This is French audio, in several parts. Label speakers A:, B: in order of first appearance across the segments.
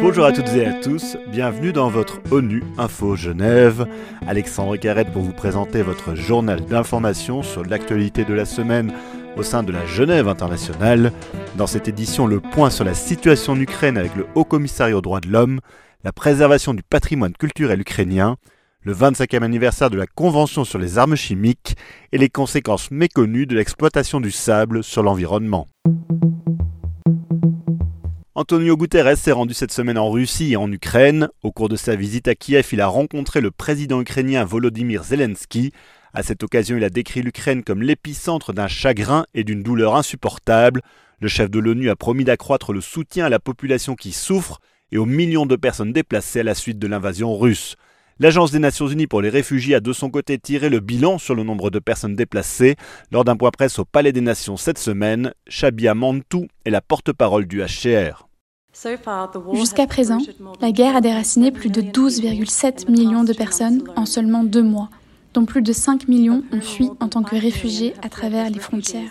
A: Bonjour à toutes et à tous, bienvenue dans votre ONU Info Genève. Alexandre Carrette pour vous présenter votre journal d'information sur l'actualité de la semaine au sein de la Genève internationale. Dans cette édition, le point sur la situation en Ukraine avec le Haut Commissariat aux droits de l'homme, la préservation du patrimoine culturel ukrainien, le 25e anniversaire de la Convention sur les armes chimiques et les conséquences méconnues de l'exploitation du sable sur l'environnement. Antonio Guterres s'est rendu cette semaine en Russie et en Ukraine. Au cours de sa visite à Kiev, il a rencontré le président ukrainien Volodymyr Zelensky. À cette occasion, il a décrit l'Ukraine comme l'épicentre d'un chagrin et d'une douleur insupportable. Le chef de l'ONU a promis d'accroître le soutien à la population qui souffre et aux millions de personnes déplacées à la suite de l'invasion russe. L'Agence des Nations Unies pour les réfugiés a de son côté tiré le bilan sur le nombre de personnes déplacées. Lors d'un point presse au Palais des Nations cette semaine, Shabia Mantou est la porte-parole du HCR.
B: Jusqu'à présent, la guerre a déraciné plus de 12,7 millions de personnes en seulement deux mois, dont plus de 5 millions ont fui en tant que réfugiés à travers les frontières.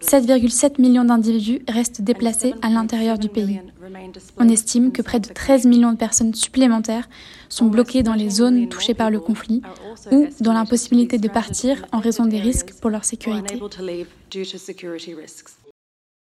B: 7,7 millions d'individus restent déplacés à l'intérieur du pays. On estime que près de 13 millions de personnes supplémentaires sont bloquées dans les zones touchées par le conflit ou dans l'impossibilité de partir en raison des risques pour leur sécurité.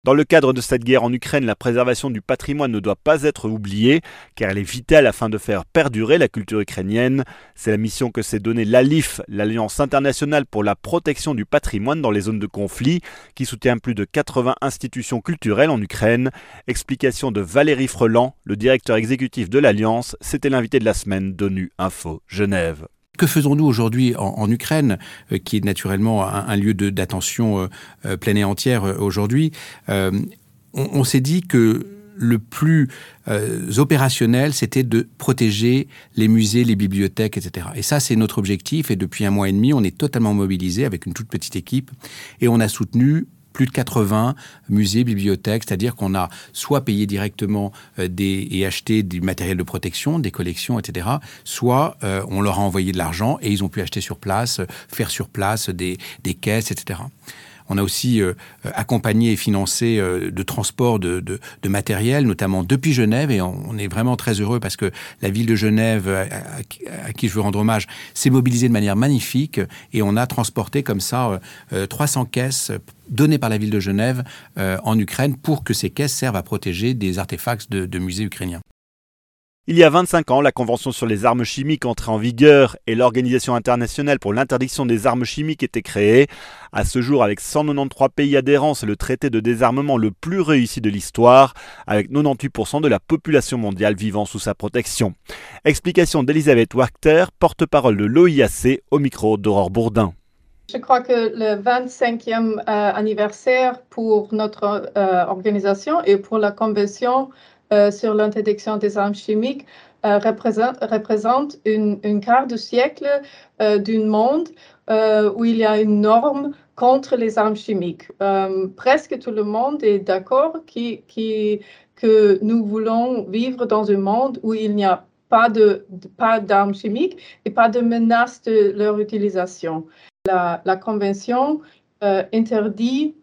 A: Dans le cadre de cette guerre en Ukraine, la préservation du patrimoine ne doit pas être oubliée, car elle est vitale afin de faire perdurer la culture ukrainienne. C'est la mission que s'est donnée l'ALIF, l'Alliance internationale pour la protection du patrimoine dans les zones de conflit, qui soutient plus de 80 institutions culturelles en Ukraine. Explication de Valérie Freland, le directeur exécutif de l'Alliance, c'était l'invité de la semaine d'ONU Info Genève.
C: Que faisons-nous aujourd'hui en, Ukraine, euh, qui est naturellement un, lieu d'attention euh, euh, pleine et entière aujourd'hui On, s'est dit que le plus opérationnel, c'était de protéger les musées, les bibliothèques, etc. Et ça, c'est notre objectif. Et depuis un mois et demi, on est totalement mobilisé avec une toute petite équipe. Et on a soutenu plus de 80 musées, bibliothèques, c'est-à-dire qu'on a soit payé directement euh, des, et acheté du matériel de protection, des collections, etc., soit euh, on leur a envoyé de l'argent et ils ont pu acheter sur place, faire sur place des, des caisses, etc. On a aussi euh, accompagné et financé euh, de transport de, de, matériel, notamment depuis Genève, et on, est vraiment très heureux parce que la ville de Genève, à, qui je veux rendre hommage, s'est mobilisée de manière magnifique, et on a transporté comme ça 300 euh, caisses données par la ville de Genève en Ukraine pour que ces caisses servent à protéger des artefacts de, de musées ukrainiens.
A: Il y a 25 ans, la Convention sur les armes chimiques entrait en vigueur et l'Organisation internationale pour l'interdiction des armes chimiques était créée. À ce jour, avec 193 pays adhérents, c'est le traité de désarmement le plus réussi de l'histoire, avec 98% de la population mondiale vivant sous sa protection. Explication d'Elisabeth Wachter, porte-parole de l'OIAC, au micro d'Aurore Bourdin.
D: Je crois que le 25e euh, anniversaire pour notre euh, organisation et pour la Convention sur l'interdiction des armes chimiques euh, représente, représente une, quart de siècle euh, d'un monde où il y a une norme contre les armes chimiques. presque tout le monde est d'accord que nous voulons vivre dans un monde où il n'y a pas de, pas d'armes chimiques et pas de menace de leur utilisation. La Convention interdit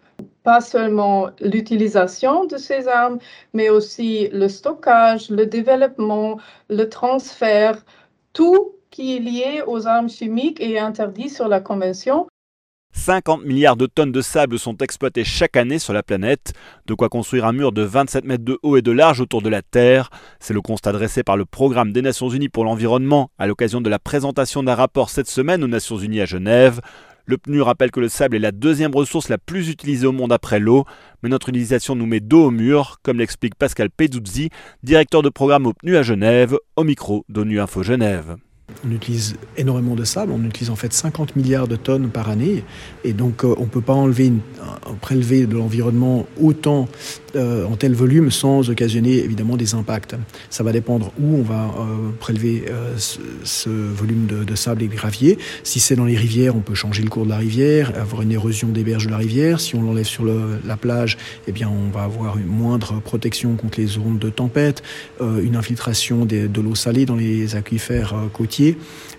D: pas seulement l'utilisation de ces armes, mais aussi le stockage, le développement, le transfert, tout qui est lié aux armes chimiques est interdit sur la Convention.
A: 50 milliards de tonnes de sable sont exploitées chaque année sur la planète, de quoi construire un mur de 27 mètres de haut et de large autour de la Terre. C'est le constat dressé par le Programme des Nations Unies pour l'environnement à l'occasion de la présentation d'un rapport cette semaine aux Nations Unies à Genève. Le PNU rappelle que le sable est la deuxième ressource la plus utilisée au monde après l'eau, mais notre utilisation nous met dos au mur, comme l'explique Pascal Peduzzi, directeur de programme au PNU à Genève, au micro d'ONU Info Genève.
E: On utilise énormément de sable, on utilise en fait 50 milliards de tonnes par année, et donc euh, on ne peut pas enlever, prélever de l'environnement autant euh, en tel volume sans occasionner évidemment des impacts. Ça va dépendre où on va euh, prélever ce, volume de, sable et de gravier. Si c'est dans les rivières, on peut changer le cours de la rivière, avoir une érosion des berges de la rivière. Si on l'enlève sur la plage, eh bien on va avoir une moindre protection contre les ondes de tempête, une infiltration de l'eau salée dans les aquifères côtiers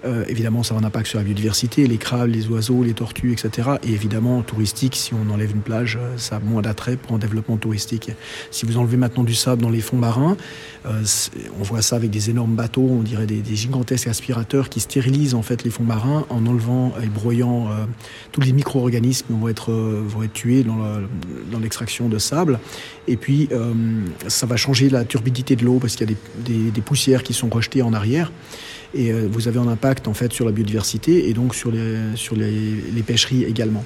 E: Euh, évidemment, ça a un impact sur la biodiversité, les crabes, les oiseaux, les tortues, etc. Et évidemment, touristique, si on enlève une plage, euh, ça a moins d'attrait pour un développement touristique. Si vous enlevez maintenant du sable dans les fonds marins, euh, on voit ça avec des énormes bateaux, on dirait des, gigantesques aspirateurs qui stérilisent en fait les fonds marins en enlevant et broyant tous les micro-organismes vont être, vont être tués dans l'extraction de sable. Et puis, ça va changer la turbidité de l'eau parce qu'il y a des, poussières qui sont rejetées en arrière et vous avez un impact en fait sur la biodiversité et donc sur les, sur les, les pêcheries également.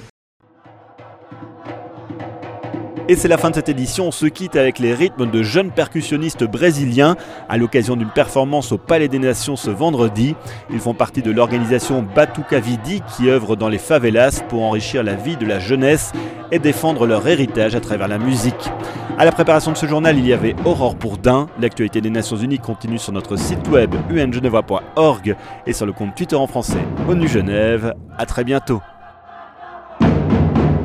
A: Et c'est la fin de cette édition. On se quitte avec les rythmes de jeunes percussionnistes brésiliens à l'occasion d'une performance au Palais des Nations ce vendredi. Ils font partie de l'organisation Batuca Vidi qui œuvre dans les favelas pour enrichir la vie de la jeunesse et défendre leur héritage à travers la musique. À la préparation de ce journal, il y avait Aurore Bourdin. L'actualité des Nations Unies continue sur notre site web ungenevois.org et sur le compte Twitter en français ONU Genève. À très bientôt.